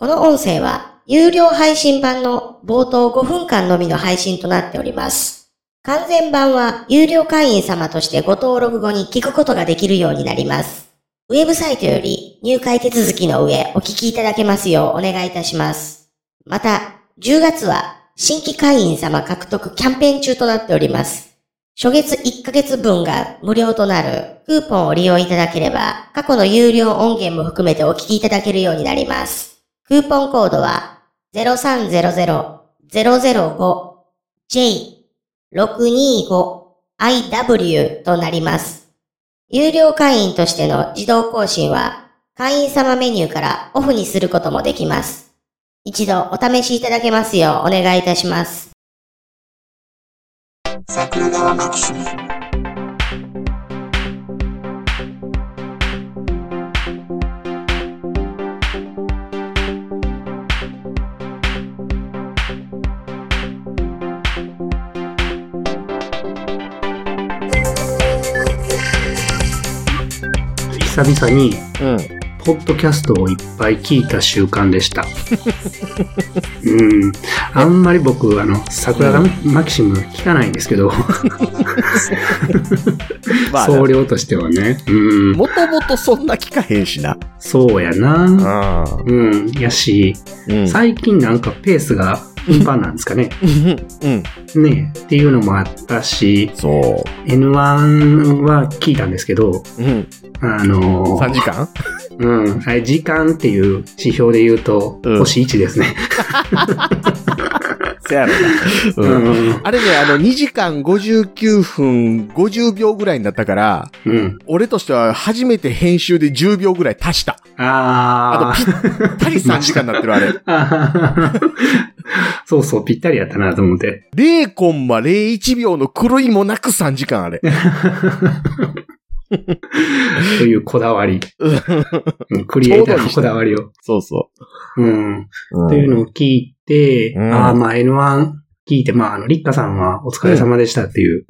この音声は有料配信版の冒頭5分間のみの配信となっております。完全版は有料会員様としてご登録後に聞くことができるようになります。ウェブサイトより入会手続きの上お聞きいただけますようお願いいたします。また、10月は新規会員様獲得キャンペーン中となっております。初月1ヶ月分が無料となるクーポンを利用いただければ過去の有料音源も含めてお聞きいただけるようになります。クーポンコードは 0300-005-J625IW となります。有料会員としての自動更新は会員様メニューからオフにすることもできます。一度お試しいただけますようお願いいたします。桜川マキシム久々に、うん。ポッドキャストをいっぱい聞いた習慣でした。うん。あんまり僕、あの、桜がマキシム聞かないんですけど、まあ、総量としてはね。うん。もともとそんな聞かへんしな。そうやな。あうん。やし、うん。最近なんかペースが頻繁なんですかね。うん。うん。ねっていうのもあったし、そ N1 は聞いたんですけど、う。うん。あの3時間？うん。あれ、時間っていう指標で言うと、うん星1ですね。せやろうな。うん。ん。あれね、あの、2時間59分50秒ぐらいになったから、うん。俺としては初めて編集で10秒ぐらい足した。ああと、ぴったり3時間になってる、あれ。あ。そうそう、ぴったりやったなと思って。0.01秒の狂いもなく3時間、あれ。というこだわり。うんクリエイターのこだわりを。そうそうん。う。というのを聞いて、うんああ、まあ N1 聞いて、まあ、あの、リッカさんはお疲れ様でしたっていう、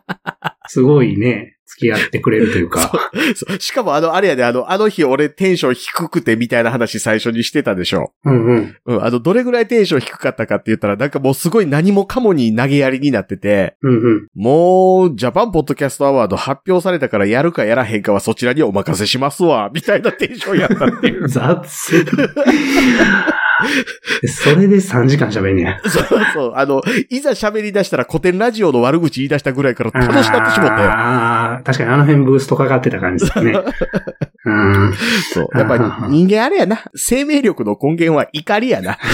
すごいね、付き合ってくれるというか、そうしかもあの、あれやで、あの、あの日俺テンション低くてみたいな話最初にしてたでしょ。うんうん。うん、あの、どれぐらいテンション低かったかって言ったら、なんかもうすごい何もかもに投げやりになってて、うんうん。もう、ジャパンポッドキャストアワード発表されたからやるかやらへんかはそちらにお任せしますわ、みたいなテンションやったっていう。雑。それで3時間喋んねや。そうそう。あの、いざ喋り出したらコテンラジオの悪口言い出したぐらいから楽しなってしまったよ。ああ、確かにあの辺ブーストかかってた感じですね。うん。そう。やっぱり人間あれやな。生命力の根源は怒りやな。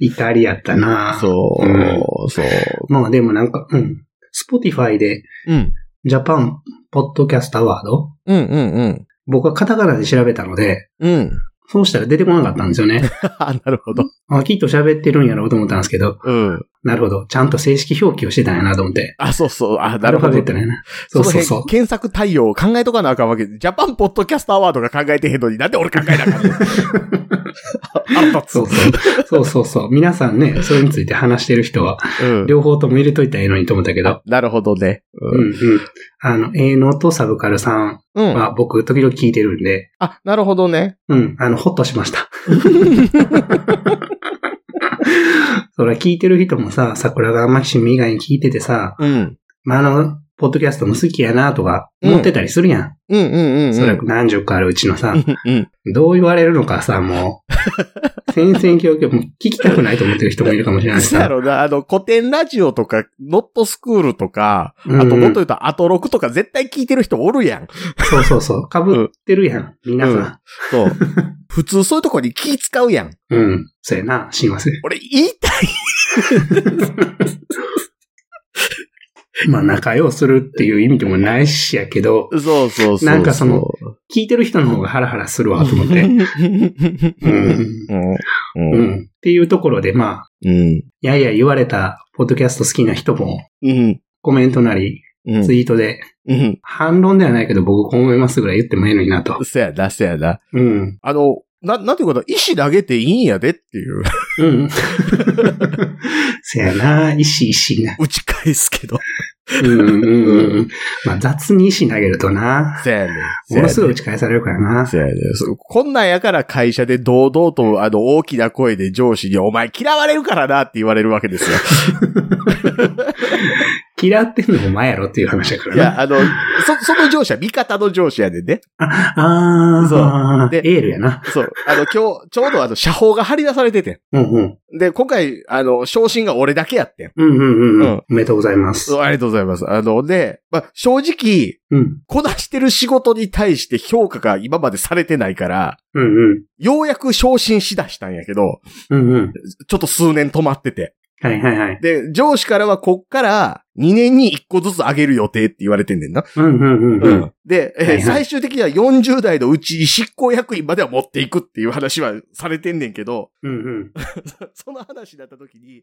怒りやったなそう。うんそう。まあでもなんか、うん。スポティファイで、うん。ジャパンポッドキャストアワードうんうんうん。僕はカタカナで調べたので、うん。そうしたら出てこなかったんですよね。あ、なるほど。あ、きっと喋ってるんやろうと思ったんですけど、うん。なるほど。ちゃんと正式表記をしてたんやなと思って。あ、そうそう。あ、アなるほどねな。そそうのそうそう辺、。検索対応を考えとかなあかんわけで。ジャパンポッドキャストアワードが考えてへんのになんで俺考えなあかんねん。あら立つそうそう。そうそうそう。皆さんね、それについて話してる人は、うん。両方とも入れといたらいいのにと思ったけど。なるほどね。うんうん。あの、営農とサブカルさんうん。うん。は僕時々聞いてるんで、あ、なるほどね。うん、あの、ほっとしました。そら聞いてる人もさ、桜川マキシム以外に聞いててさ、うん。まあ、あの、ポッドキャストも好きやなとか思ってたりするやん。うんうんうんうん。それ何十個あるうちのさ、うん。どう言われるのかさ、もう、戦々恐々、もう聞きたくないと思ってる人もいるかもしれない。そうやろな。あの、古典ラジオとか、ノットスクールとか、うんあともっと言うと、アトロクとか絶対聞いてる人おるやん。そうそうそう。被ってるやん。皆さそう。普通そういうとこに気使うやん。ん。うん。そうやな。すいません。俺言いたい。まあ、仲良するっていう意味でもないしやけど、そうそうそうそう。なんかその、聞いてる人の方がハラハラするわと思って。うん。っていうところで、まあ、うん。やや言われた、ポッドキャスト好きな人も、うん。コメントなり、うん。ツイートで、うん。反論ではないけど僕こう思いますぐらい言ってもいいのになと。そやな、そやな。うん。あの、な、なんていうかな、石投げていいんやでっていう。うん。せやな、石石な。打ち返すけど。うんうんうん。まあ雑に石投げるとな。せやねん。ものすごい打い。ち返されるからな。せやねんそうこんなんやから会社で堂々と、あの、大きな声で上司に、お前嫌われるからなって言われるわけですよ。嫌ってんのお前やろっていう話だからな。いや、あの、そ、その上司は味方の上司やでね。あー、そうでエールやな。そう。あの、今日、ちょうどあの、社報が張り出されててうんうん。ん。で、今回、あの、昇進が俺だけやってん。うんうんうん。ううんん、おめでとうございます。ありがとうございます。あの、で、まあ、正直、うん。こなしてる仕事に対して評価が今までされてないから、うんうん。ようやく昇進しだしたんやけど、うんうん。ちょっと数年止まってて。はいはいはい。で、上司からはこっから2年に1個ずつ上げる予定って言われてんねんな。うんうんうんうん。で、えーはいはい最終的には40代のうちに執行役員までは持っていくっていう話はされてんねんけど、うんうん。その話だった時に、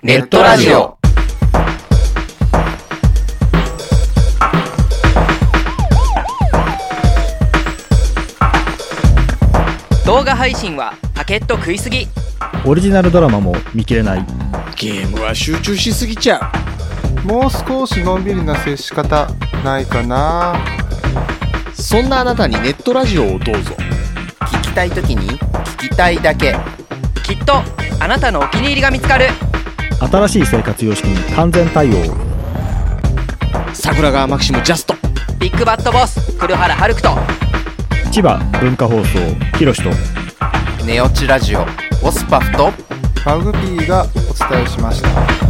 ネットラジオ。動画配信はパケット食いすぎ。オリジナルドラマも見切れない。ゲームは集中しすぎちゃう。もう少しのんびりな接し方ないかな。そんなあなたにネットラジオをどうぞ。聞きたいときに聞きたいだけ。きっとあなたのお気に入りが見つかる新しい生活様式に完全対応。桜川マキシムジャスト。ビッグバットボス黒原遥人。千葉文化放送ひろしと。ネオチラジオオスパフと。マグピーがお伝えしました